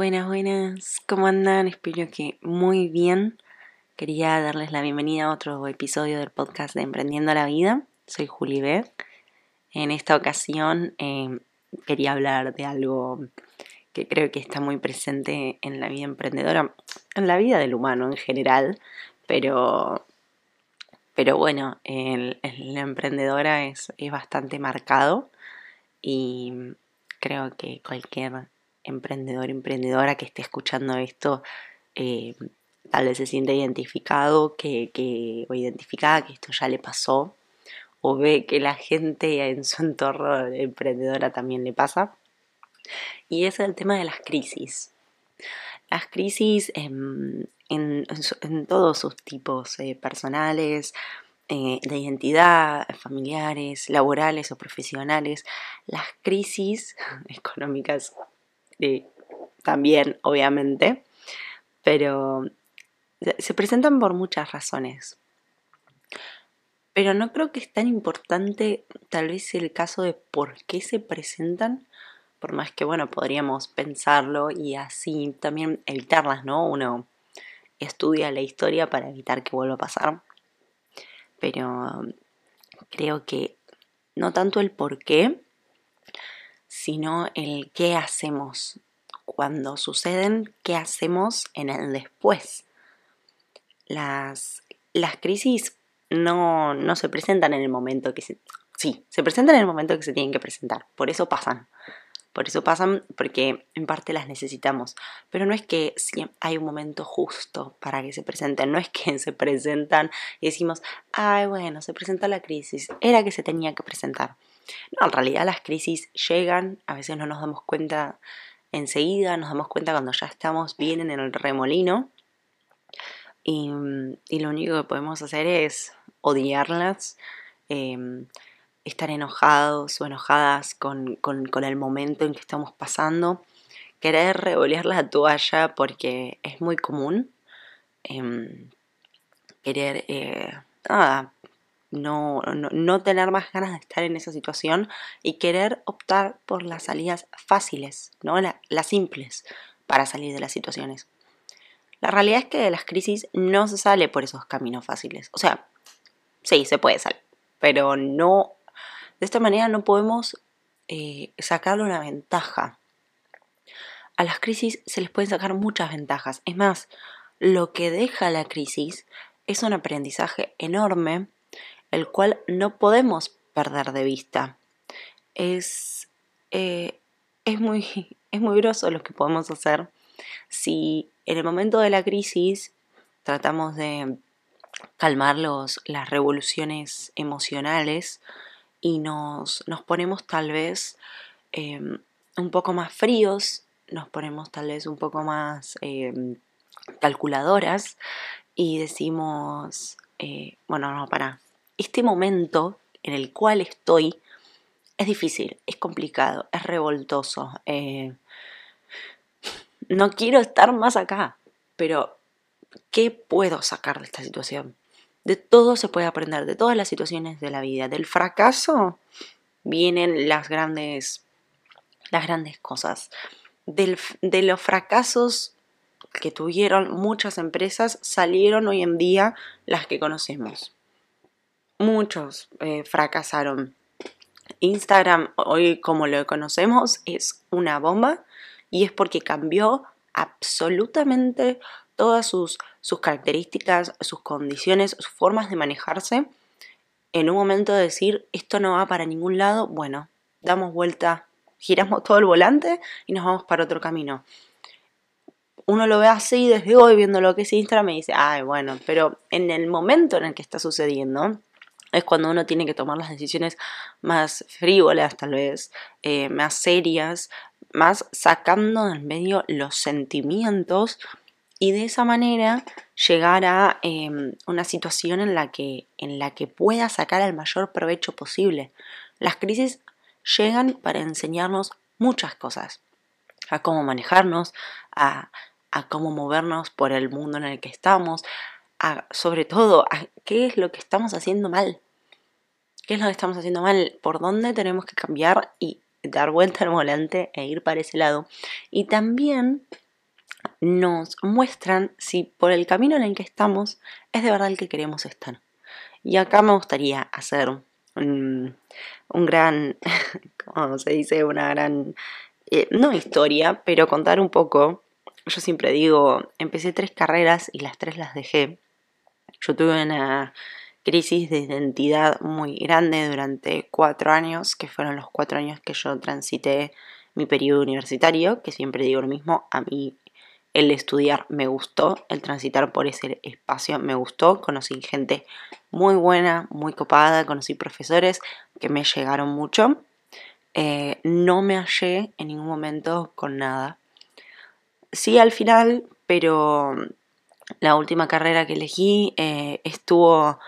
Buenas, buenas, ¿cómo andan? Espero que muy bien. Quería darles la bienvenida a otro episodio del podcast de Emprendiendo la Vida. Soy Juli B. En esta ocasión eh, quería hablar de algo que creo que está muy presente en la vida emprendedora, en la vida del humano en general, pero, pero bueno, la emprendedora es, es bastante marcado y creo que cualquier emprendedor, emprendedora que esté escuchando esto, eh, tal vez se siente identificado que, que, o identificada que esto ya le pasó, o ve que la gente en su entorno emprendedora también le pasa. Y es el tema de las crisis. Las crisis en, en, en todos sus tipos, eh, personales, eh, de identidad, familiares, laborales o profesionales, las crisis económicas también, obviamente, pero se presentan por muchas razones. Pero no creo que es tan importante tal vez el caso de por qué se presentan, por más que, bueno, podríamos pensarlo y así también evitarlas, ¿no? Uno estudia la historia para evitar que vuelva a pasar. Pero creo que no tanto el por qué, sino el qué hacemos cuando suceden, qué hacemos en el después. Las, las crisis no, no se presentan en el momento que se... Sí, se presentan en el momento que se tienen que presentar, por eso pasan. Por eso pasan porque en parte las necesitamos. Pero no es que hay un momento justo para que se presenten. No es que se presentan y decimos, ay, bueno, se presenta la crisis. Era que se tenía que presentar. No, en realidad las crisis llegan, a veces no nos damos cuenta enseguida, nos damos cuenta cuando ya estamos bien en el remolino. Y, y lo único que podemos hacer es odiarlas, eh, estar enojados o enojadas con, con, el momento en que estamos pasando, querer revolear la toalla porque es muy común, eh, querer, eh, nada, no, no, tener más ganas de estar en esa situación y querer optar por las salidas fáciles, ¿no? las simples para salir de las situaciones. La realidad es que de las crisis no se sale por esos caminos fáciles. O sea, sí, se puede salir, pero no, de esta manera no podemos eh, sacarle una ventaja. A las crisis se les pueden sacar muchas ventajas. Es más, lo que deja la crisis es un aprendizaje enorme el cual no podemos perder de vista. Es, eh, es, muy, es muy lo que podemos hacer si en el momento de la crisis tratamos de calmar los, las revoluciones emocionales y nos, nos ponemos tal vez eh, un poco más fríos, nos ponemos tal vez un poco más eh, calculadoras y decimos, eh, bueno, no, para, este momento en el cual estoy es difícil, es complicado, es revoltoso. Eh, no quiero estar más acá, pero ¿qué puedo sacar de esta situación? De todo se puede aprender, de todas las situaciones de la vida. Del fracaso vienen las grandes, las grandes cosas. De los fracasos que tuvieron muchas empresas salieron hoy en día las que conocemos muchos eh, fracasaron. Instagram, hoy como lo conocemos, es una bomba y es porque cambió absolutamente todas sus, sus características, sus condiciones, sus formas de manejarse. En un momento de decir, esto no va para ningún lado, bueno, damos vuelta, giramos todo el volante y nos vamos para otro camino. Uno lo ve así desde hoy viendo lo que es Instagram y dice, ay, bueno, pero en el momento en el que está sucediendo, es cuando uno tiene que tomar las decisiones más frívolas, tal vez, eh, más serias, más sacando del medio los sentimientos y de esa manera llegar a eh, una situación en la, que, en la que pueda sacar el mayor provecho posible. Las crisis llegan para enseñarnos muchas cosas, a cómo manejarnos, a, a cómo movernos por el mundo en el que estamos, sobre todo, qué es lo que estamos haciendo mal. ¿Qué es lo que estamos haciendo mal? ¿Por dónde tenemos que cambiar y dar vuelta al volante e ir para ese lado? Y también nos muestran si por el camino en el que estamos es de verdad el que queremos estar. Y acá me gustaría hacer un, gran, ¿cómo se dice? Una gran, eh, no historia, pero contar un poco. Yo siempre digo, empecé tres carreras y las tres las dejé. Yo tuve una crisis de identidad muy grande durante cuatro años, que fueron los cuatro años que yo transité mi periodo universitario, que siempre digo lo mismo, a mí el estudiar me gustó, el transitar por ese espacio me gustó, conocí gente muy buena, muy copada, conocí profesores que me llegaron mucho, eh, no me hallé en ningún momento con nada. Sí al final, pero la última carrera que elegí eh, estuvo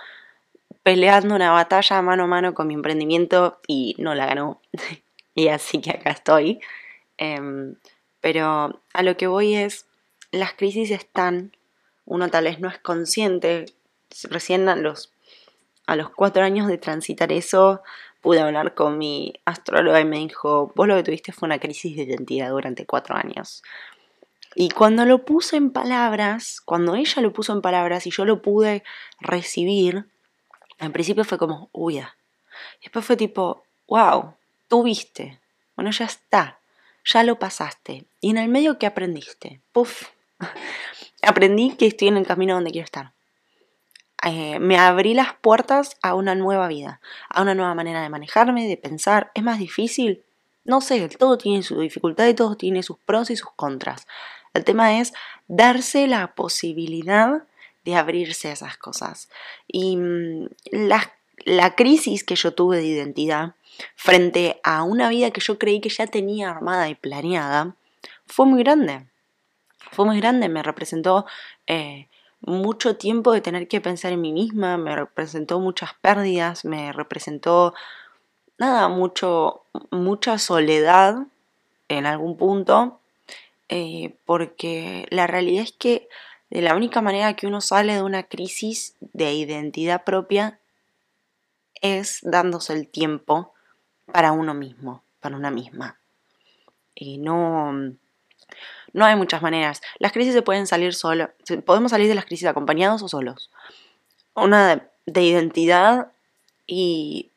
peleando una batalla mano a mano con mi emprendimiento y no la ganó. y así que acá estoy. Em, pero a lo que voy es, las crisis están, uno tal vez no es consciente, recién a los, a los cuatro años de transitar eso, pude hablar con mi astróloga y me dijo, vos lo que tuviste fue una crisis de identidad durante cuatro años. Y cuando lo puse en palabras, cuando ella lo puso en palabras y yo lo pude recibir, en principio fue como, uy, ya. después fue tipo, wow, tú viste. Bueno, ya está, ya lo pasaste. Y en el medio, ¿qué aprendiste? Puf, aprendí que estoy en el camino donde quiero estar. Eh, me abrí las puertas a una nueva vida, a una nueva manera de manejarme, de pensar. ¿Es más difícil? No sé, todo tiene su dificultad y todo tiene sus pros y sus contras. El tema es darse la posibilidad de abrirse a esas cosas. Y mm, la, crisis que yo tuve de identidad frente a una vida que yo creí que ya tenía armada y planeada fue muy grande fue muy grande, me representó eh, mucho tiempo de tener que pensar en mí misma, me representó muchas pérdidas, me representó nada, mucho, mucha soledad en algún punto, eh, porque la realidad es que de la única manera que uno sale de una crisis de identidad propia es dándose el tiempo para uno mismo, para una misma. Y no, no hay muchas maneras. Las crisis se pueden salir solo. Podemos salir de las crisis acompañados o solos. Una de, identidad y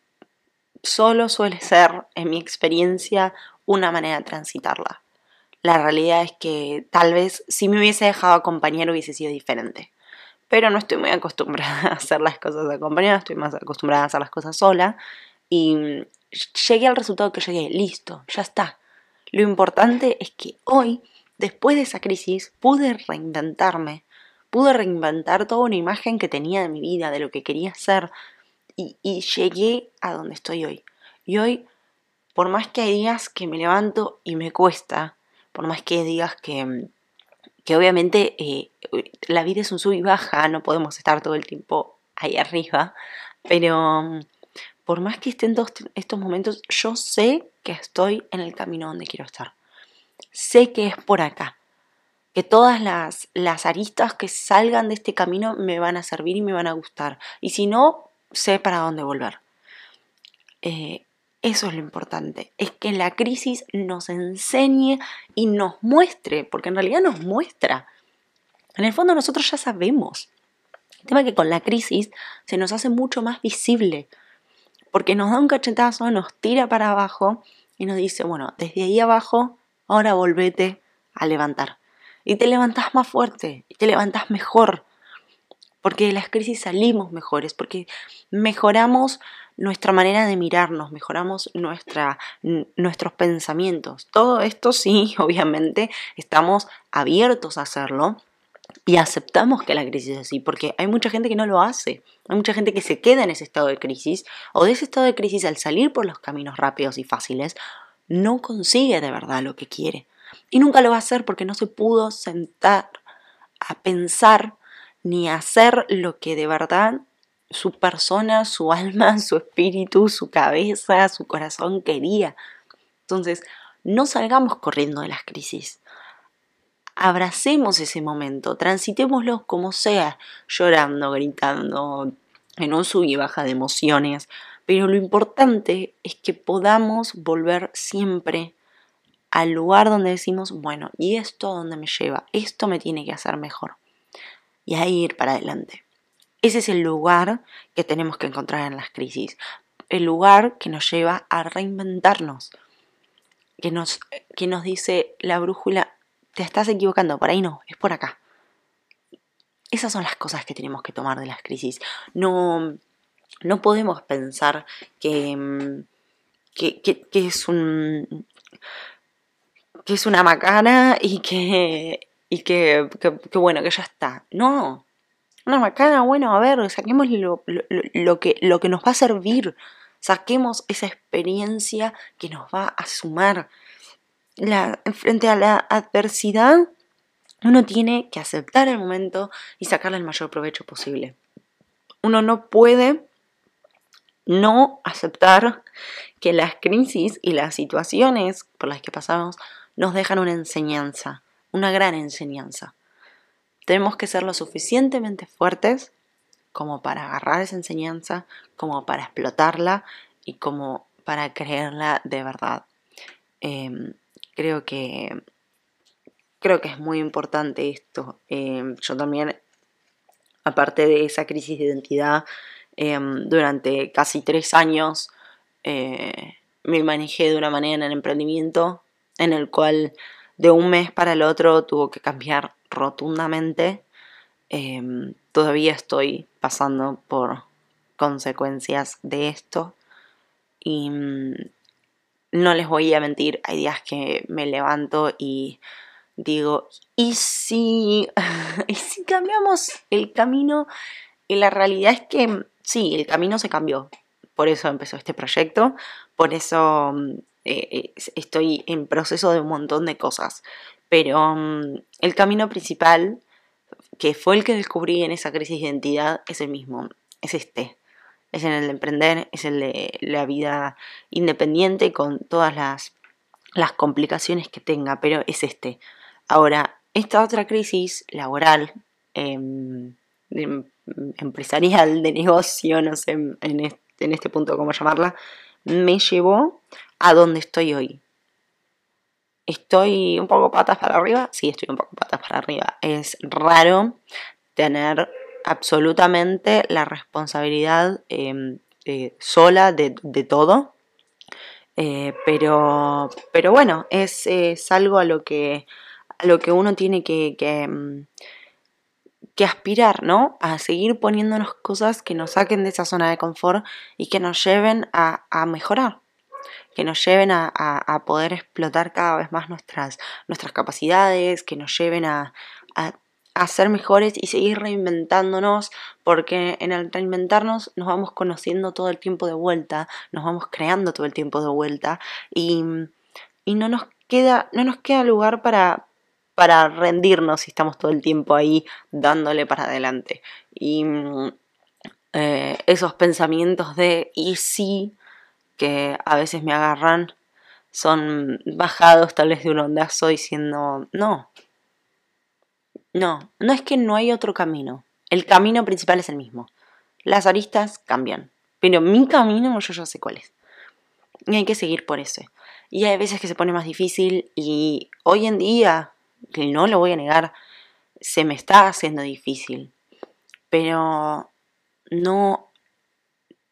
solo suele ser, en mi experiencia, una manera de transitarla. La realidad es que tal vez si me hubiese dejado acompañar hubiese sido diferente. Pero no estoy muy acostumbrada a hacer las cosas acompañadas, estoy más acostumbrada a hacer las cosas sola. Y llegué al resultado que llegué, listo, ya está. Lo importante es que hoy después de esa crisis pude reinventarme, pude reinventar toda una imagen que tenía de mi vida, de lo que quería ser, y, llegué a donde estoy hoy. Y hoy, por más que hay días que me levanto y me cuesta, por más que días que, que obviamente eh, la vida es un sub y baja, no podemos estar todo el tiempo ahí arriba, pero por más que estén todos estos momentos, yo sé que estoy en el camino donde quiero estar sé que es por acá, que todas las, las aristas que salgan de este camino me van a servir y me van a gustar. Y si no, sé para dónde volver. Eh, eso es lo importante, es que la crisis nos enseñe y nos muestre, porque en realidad nos muestra. En el fondo nosotros ya sabemos. El tema es que con la crisis se nos hace mucho más visible, porque nos da un cachetazo, nos tira para abajo y nos dice, bueno, desde ahí abajo ahora volvete a levantar. Y te levantas más fuerte, y te levantas mejor, porque de las crisis salimos mejores, porque mejoramos nuestra manera de mirarnos, mejoramos nuestra, nuestros pensamientos. Todo esto sí, obviamente, estamos abiertos a hacerlo y aceptamos que la crisis es así, porque hay mucha gente que no lo hace, hay mucha gente que se queda en ese estado de crisis, o de ese estado de crisis al salir por los caminos rápidos y fáciles, no consigue de verdad lo que quiere. Y nunca lo va a hacer porque no se pudo sentar a pensar ni a hacer lo que de verdad su persona, su alma, su espíritu, su cabeza, su corazón quería. Entonces, no salgamos corriendo de las crisis. Abracemos ese momento, transitémoslo como sea, llorando, gritando, en un sub y baja de emociones, pero lo importante es que podamos volver siempre al lugar donde decimos, bueno, ¿y esto a dónde me lleva? Esto me tiene que hacer mejor. Y ahí ir para adelante. Ese es el lugar que tenemos que encontrar en las crisis. El lugar que nos lleva a reinventarnos. Que nos, que nos dice la brújula, te estás equivocando, por ahí no, es por acá. Esas son las cosas que tenemos que tomar de las crisis. No, no podemos pensar que, que, es un que es una macana y que y que, bueno, que ya está. No, una macana, bueno, a ver, saquemos lo, lo, que, lo que nos va a servir, saquemos esa experiencia que nos va a sumar. La, frente a la adversidad, uno tiene que aceptar el momento y sacarle el mayor provecho posible. Uno no puede no aceptar que las crisis y las situaciones por las que pasamos nos dejan una enseñanza, una gran enseñanza. Tenemos que ser lo suficientemente fuertes como para agarrar esa enseñanza, como para explotarla y como para creerla de verdad. Em, creo que creo que es muy importante esto. Em, yo también, aparte de esa crisis de identidad, Em, durante casi tres años eh, me manejé de una manera en el emprendimiento en el cual de un mes para el otro tuvo que cambiar rotundamente. Em, todavía estoy pasando por consecuencias de esto y mm, no les voy a mentir, hay días que me levanto y digo, ¿y si, ¿y si cambiamos el camino? Y la realidad es que sí, el camino se cambió. Por eso empezó este proyecto, por eso mm, eh, eh, estoy en proceso de un montón de cosas. Pero mm, el camino principal, que fue el que descubrí en esa crisis de identidad, es el mismo, es este. Es en el de emprender, es el de la vida independiente con todas las, las complicaciones que tenga, pero es este. Ahora, esta otra crisis laboral, em, empresarial, de negocio, no sé en este, en este punto cómo llamarla, me llevó a donde estoy hoy. ¿Estoy un poco patas para arriba? Sí, estoy un poco patas para arriba. Es raro tener absolutamente la responsabilidad em, eh, sola de, todo. Eh, pero, pero bueno, es, algo a lo que, a lo que uno tiene que, em, que aspirar, ¿no? A seguir poniéndonos cosas que nos saquen de esa zona de confort y que nos lleven a, mejorar, que nos lleven a, poder explotar cada vez más nuestras, nuestras capacidades, que nos lleven a, a ser mejores y seguir reinventándonos, porque en el reinventarnos nos vamos conociendo todo el tiempo de vuelta, nos vamos creando todo el tiempo de vuelta y, y no, nos queda, no nos queda lugar para, para rendirnos si estamos todo el tiempo ahí dándole para adelante. Y mm, eh, esos pensamientos de y sí que a veces me agarran son bajados tal vez de un ondazo diciendo no. No, no es que no hay otro camino. El camino principal es el mismo. Las aristas cambian. Pero mi camino yo ya sé cuál es. Y hay que seguir por ese. Y hay veces que se pone más difícil y hoy en día que no lo voy a negar, se me está haciendo difícil. Pero no,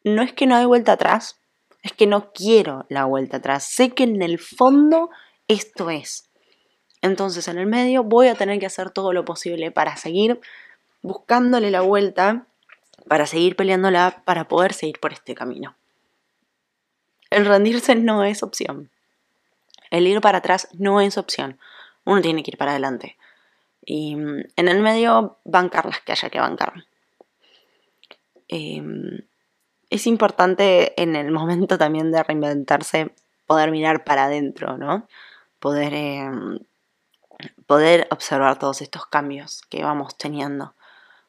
no es que no hay vuelta atrás, es que no quiero la vuelta atrás. Sé que en el fondo esto es. Entonces en el medio voy a tener que hacer todo lo posible para seguir buscándole la vuelta, para seguir peleándola, para poder seguir por este camino. El rendirse no es opción. El ir para atrás no es opción uno tiene que ir para adelante. Y mm, en el medio bancar las que haya que bancar. Em, es importante en el momento también de reinventarse poder mirar para adentro, ¿no? Poder, em, poder observar todos estos cambios que vamos teniendo.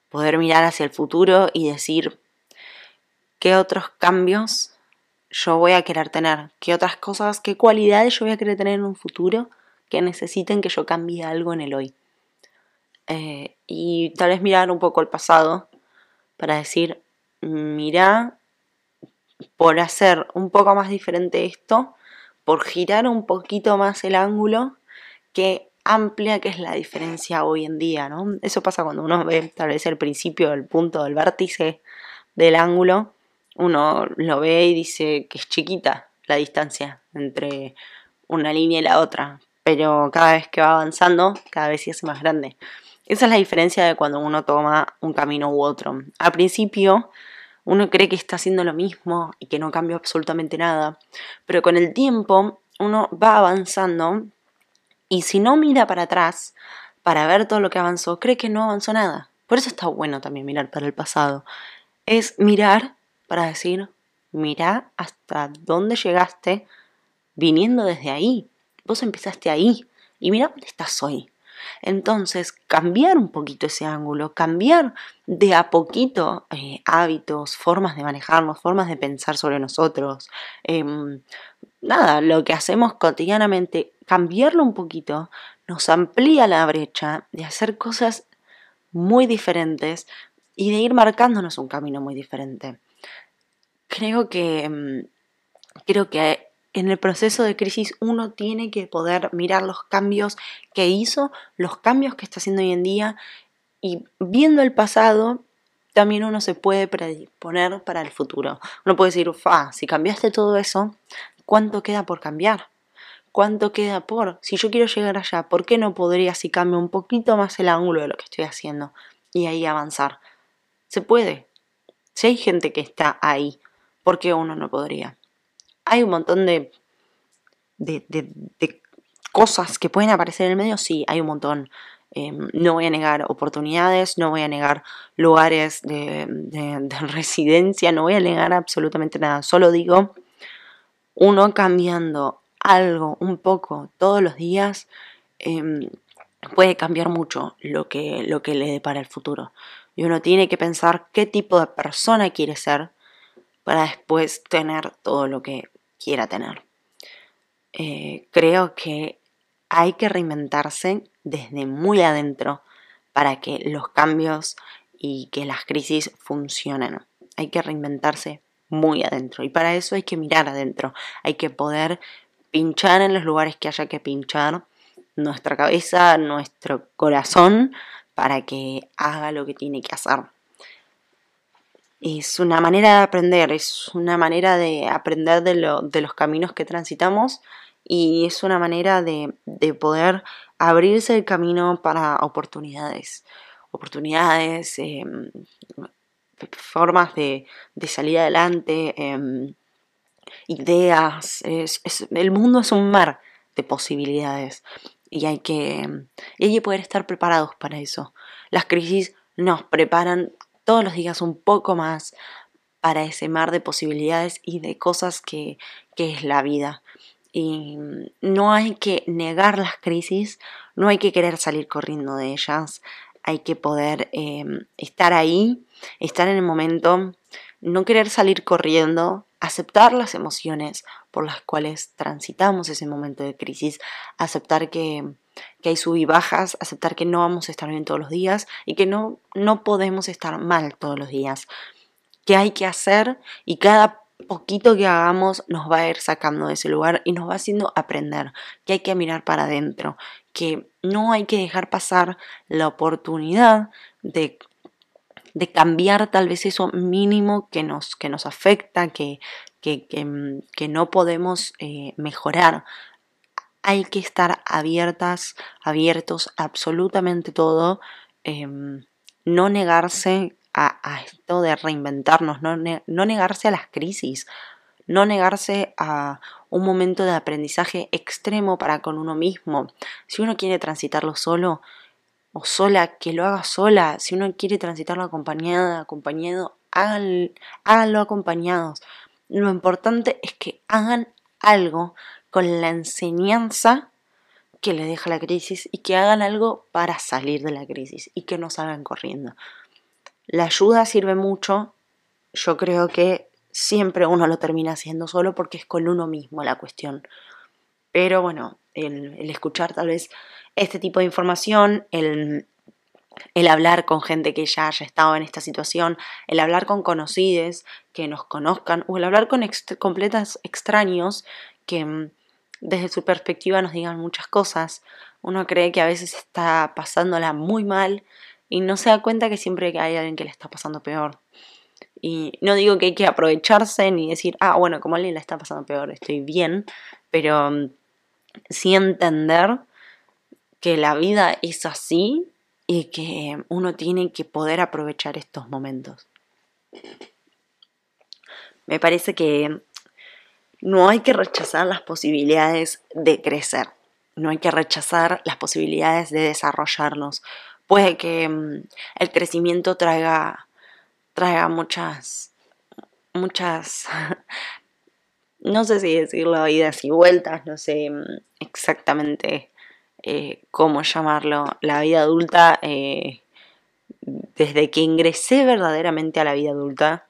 Poder mirar hacia el futuro y decir qué otros cambios yo voy a querer tener, qué otras cosas, qué cualidades yo voy a querer tener en un futuro que necesiten que yo cambie algo en el hoy. Eh, y tal vez mirar un poco el pasado para decir, mira, por hacer un poco más diferente esto, por girar un poquito más el ángulo que amplia que es la diferencia hoy en día, ¿no? Eso pasa cuando uno ve tal vez el principio, el punto, del vértice del ángulo, uno lo ve y dice que es chiquita la distancia entre una línea y la otra, pero cada vez que va avanzando, cada vez se hace más grande. Esa es la diferencia de cuando uno toma un camino u otro. Al principio, uno cree que está haciendo lo mismo y que no cambia absolutamente nada, pero con el tiempo uno va avanzando y si no mira para atrás para ver todo lo que avanzó, cree que no avanzó nada. Por eso está bueno también mirar para el pasado. Es mirar para decir, mira hasta dónde llegaste viniendo desde ahí. Vos empezaste ahí y mira dónde estás hoy. Entonces, cambiar un poquito ese ángulo, cambiar de a poquito eh, hábitos, formas de manejarnos, formas de pensar sobre nosotros, em, nada, lo que hacemos cotidianamente, cambiarlo un poquito nos amplía la brecha de hacer cosas muy diferentes y de ir marcándonos un camino muy diferente. Creo que, em, creo que en el proceso de crisis uno tiene que poder mirar los cambios que hizo, los cambios que está haciendo hoy en día y viendo el pasado también uno se puede predisponer para el futuro. Uno puede decir, fa, si cambiaste todo eso, ¿cuánto queda por cambiar? ¿Cuánto queda por? Si yo quiero llegar allá, ¿por qué no podría si cambio un poquito más el ángulo de lo que estoy haciendo y ahí avanzar? Se puede. Si hay gente que está ahí, ¿por qué uno no podría? Hay un montón de, de, cosas que pueden aparecer en el medio, sí, hay un montón. Em, no voy a negar oportunidades, no voy a negar lugares de, residencia, no voy a negar absolutamente nada. Solo digo, uno cambiando algo un poco todos los días em, puede cambiar mucho lo que, lo que le depara el futuro. Y uno tiene que pensar qué tipo de persona quiere ser para después tener todo lo que quiera tener. Eh, creo que hay que reinventarse desde muy adentro para que los cambios y que las crisis funcionen. Hay que reinventarse muy adentro y para eso hay que mirar adentro, hay que poder pinchar en los lugares que haya que pinchar nuestra cabeza, nuestro corazón para que haga lo que tiene que hacer es una manera de aprender, es una manera de aprender de, los caminos que transitamos y es una manera de, poder abrirse el camino para oportunidades, oportunidades, em, formas de, salir adelante, em, ideas. el mundo es un mar de posibilidades y hay, que, y hay que poder estar preparados para eso. Las crisis nos preparan todos los días un poco más para ese mar de posibilidades y de cosas que, es la vida. Y no hay que negar las crisis, no hay que querer salir corriendo de ellas, hay que poder em, estar ahí, estar en el momento, no querer salir corriendo, aceptar las emociones por las cuales transitamos ese momento de crisis, aceptar que, que hay sub y bajas, aceptar que no vamos a estar bien todos los días y que no, no podemos estar mal todos los días. Que hay que hacer y cada poquito que hagamos nos va a ir sacando de ese lugar y nos va haciendo aprender, que hay que mirar para adentro, que no hay que dejar pasar la oportunidad de, de cambiar tal vez eso mínimo que nos, que nos afecta, que, que, que, no podemos eh, mejorar hay que estar abiertas, abiertos a absolutamente todo, em, no negarse a, esto de reinventarnos, no, no negarse a las crisis, no negarse a un momento de aprendizaje extremo para con uno mismo. Si uno quiere transitarlo solo o sola, que lo haga sola. Si uno quiere transitarlo acompañada, acompañado, háganlo acompañados. Lo importante es que hagan algo con la enseñanza que le deja la crisis y que hagan algo para salir de la crisis y que no salgan corriendo. La ayuda sirve mucho, yo creo que siempre uno lo termina haciendo solo porque es con uno mismo la cuestión. Pero bueno, el, escuchar tal vez este tipo de información, el, el hablar con gente que ya haya estado en esta situación, el hablar con conocidos que nos conozcan o el hablar con completas extraños que desde su perspectiva nos digan muchas cosas. Uno cree que a veces está pasándola muy mal y no se da cuenta que siempre hay alguien que le está pasando peor. Y no digo que hay que aprovecharse ni decir, ah, bueno, como alguien le está pasando peor, estoy bien, pero mm, sí entender que la vida es así y que uno tiene que poder aprovechar estos momentos. Me parece que no hay que rechazar las posibilidades de crecer, no hay que rechazar las posibilidades de desarrollarnos. Puede que mm, el crecimiento traiga, traiga muchas, muchas, no sé si decirlo, idas y vueltas, no sé mm, exactamente eh, cómo llamarlo. La vida adulta, eh, desde que ingresé verdaderamente a la vida adulta,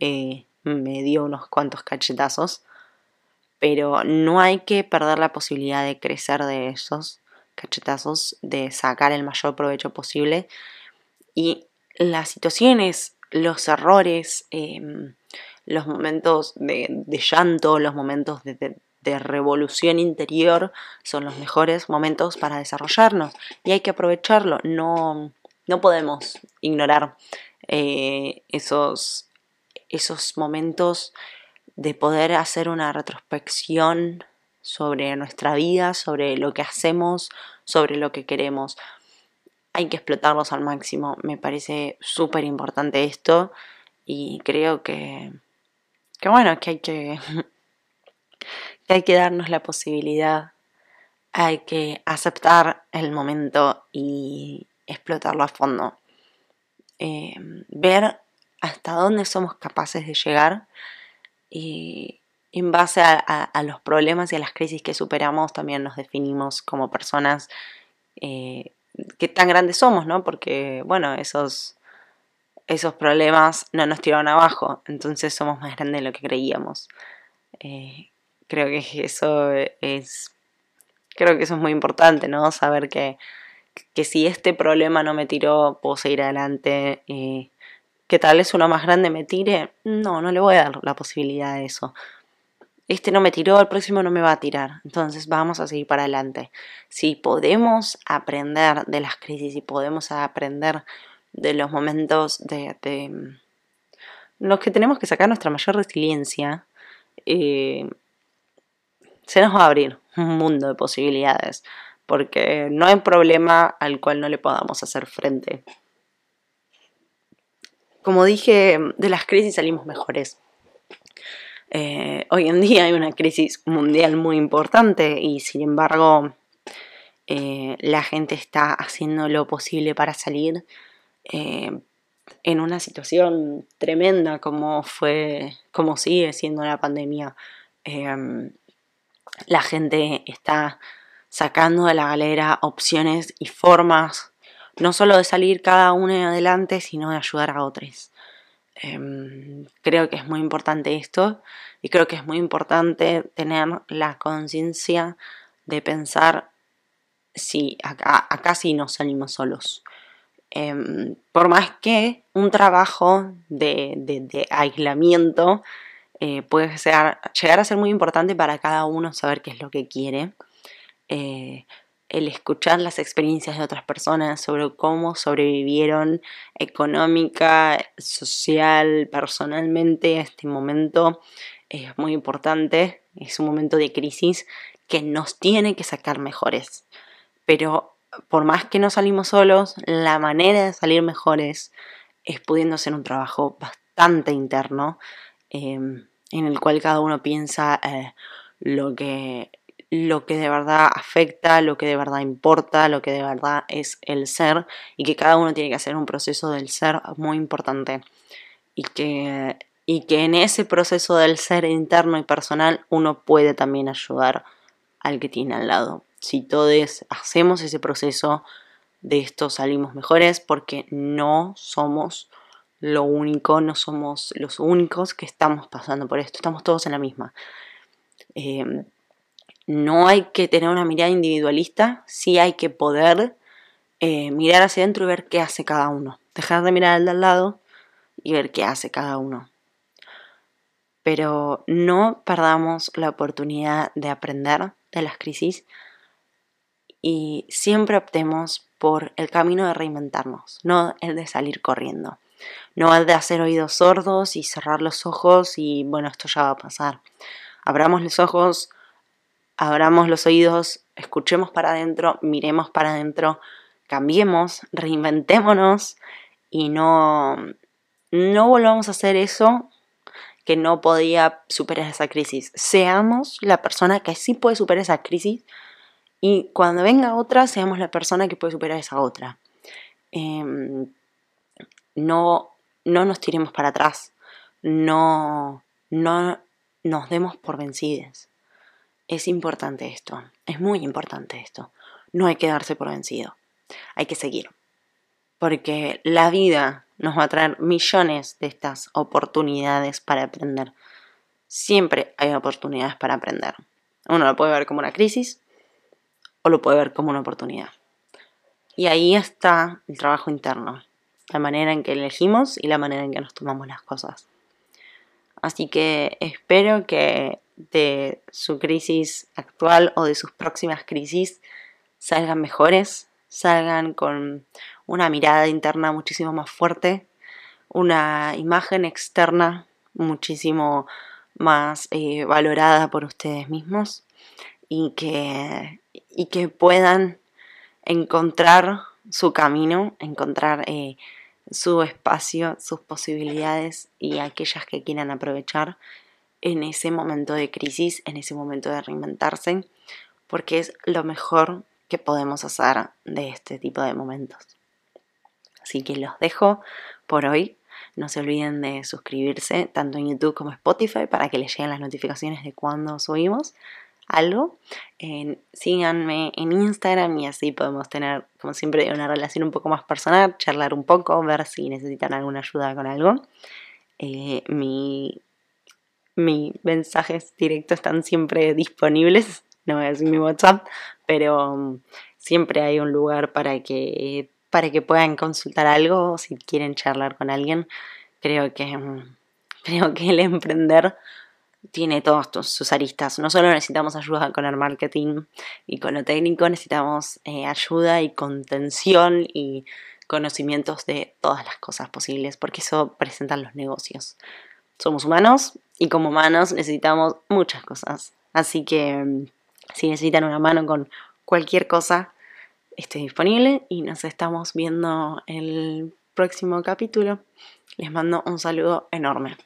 eh, me dio unos cuantos cachetazos, pero no hay que perder la posibilidad de crecer de esos cachetazos, de sacar el mayor provecho posible y las situaciones, los errores, em, los momentos de, llanto, los momentos de, revolución interior son los mejores momentos para desarrollarnos y hay que aprovecharlo, no, no podemos ignorar eh, esos, esos momentos de poder hacer una retrospección sobre nuestra vida, sobre lo que hacemos, sobre lo que queremos. Hay que explotarlos al máximo. Me parece súper importante esto y creo que, que bueno, que hay que, hay que darnos la posibilidad, hay que aceptar el momento y explotarlo a fondo. Eh, ver hasta dónde somos capaces de llegar y en base a, los problemas y a las crisis que superamos también nos definimos como personas eh, que tan grandes somos, ¿no? Porque, bueno, esos, esos problemas no nos tiraron abajo, entonces somos más grandes de lo que creíamos. Eh, creo que eso es, creo que eso es muy importante, ¿no? Saber que, que si este problema no me tiró, puedo seguir adelante. y que tal vez uno más grande me tire, no, no le voy a dar la posibilidad de eso. Este no me tiró, el próximo no me va a tirar. Entonces vamos a seguir para adelante. Si podemos aprender de las crisis y podemos aprender de los momentos de, de los que tenemos que sacar nuestra mayor resiliencia, eh, se nos va a abrir un mundo de posibilidades, porque no hay problema al cual no le podamos hacer frente como dije, de las crisis salimos mejores. Eh, hoy en día hay una crisis mundial muy importante y sin embargo eh, la gente está haciendo lo posible para salir eh, en una situación tremenda como fue, como sigue siendo la pandemia. La gente está sacando de la galera opciones y formas no solo de salir cada uno adelante, sino de ayudar a otros. Em, creo que es muy importante esto y creo que es muy importante tener la conciencia de pensar si acá, acá sí nos salimos solos. Em, por más que un trabajo de, aislamiento eh, puede ser, llegar a ser muy importante para cada uno saber qué es lo que quiere. Eh, el escuchar las experiencias de otras personas sobre cómo sobrevivieron económica, social, personalmente a este momento es muy importante. Es un momento de crisis que nos tiene que sacar mejores. Pero por más que no salimos solos, la manera de salir mejores es pudiendo hacer un trabajo bastante interno em, en el cual cada uno piensa eh, lo que lo que de verdad afecta, lo que de verdad importa, lo que de verdad es el ser y que cada uno tiene que hacer un proceso del ser muy importante y que, y que en ese proceso del ser interno y personal uno puede también ayudar al que tiene al lado. Si todos hacemos ese proceso, de esto salimos mejores porque no somos lo único, no somos los únicos que estamos pasando por esto, estamos todos en la misma. Eh, no hay que tener una mirada individualista, sí hay que poder eh, mirar hacia adentro y ver qué hace cada uno. Dejar de mirar al de al lado y ver qué hace cada uno. Pero no perdamos la oportunidad de aprender, de las crisis y siempre optemos por el camino de reinventarnos, no el de salir corriendo, no el de hacer oídos sordos y cerrar los ojos y bueno, esto ya va a pasar. Abramos los ojos, abramos los oídos, escuchemos para adentro, miremos para adentro, cambiemos, reinventémonos y no, no volvamos a hacer eso que no podía superar esa crisis. Seamos la persona que sí puede superar esa crisis y cuando venga otra, seamos la persona que puede superar esa otra. Em, no, no nos tiremos para atrás, no, no nos demos por vencidas. Es importante esto, es muy importante esto. No hay que darse por vencido, hay que seguir. Porque la vida nos va a traer millones de estas oportunidades para aprender. Siempre hay oportunidades para aprender. Uno lo puede ver como una crisis o lo puede ver como una oportunidad. Y ahí está el trabajo interno, la manera en que elegimos y la manera en que nos tomamos las cosas. Así que espero que de su crisis actual o de sus próximas crisis salgan mejores, salgan con una mirada interna muchísimo más fuerte, una imagen externa muchísimo más eh, valorada por ustedes mismos y que, y que puedan encontrar su camino, encontrar eh, su espacio, sus posibilidades y aquellas que quieran aprovechar en ese momento de crisis, en ese momento de reinventarse, porque es lo mejor que podemos hacer de este tipo de momentos. Así que los dejo por hoy. No se olviden de suscribirse tanto en YouTube como Spotify para que les lleguen las notificaciones de cuando subimos algo. síganme en Instagram y así podemos tener, como siempre, una relación un poco más personal, charlar un poco, ver si necesitan alguna ayuda con algo. Eh, mi, mis mensajes directos están siempre disponibles no voy a decir mi WhatsApp, pero um, siempre hay un lugar para que, para que puedan consultar algo si quieren charlar con alguien. Creo que, creo que el emprender tiene todos sus aristas. No solo necesitamos ayuda con el marketing y con lo técnico, necesitamos eh, ayuda y contención y conocimientos de todas las cosas posibles, porque eso presentan los negocios. Somos humanos y como humanos necesitamos muchas cosas. Así que um, si necesitan una mano con cualquier cosa, estoy disponible y nos estamos viendo el próximo capítulo. Les mando un saludo enorme.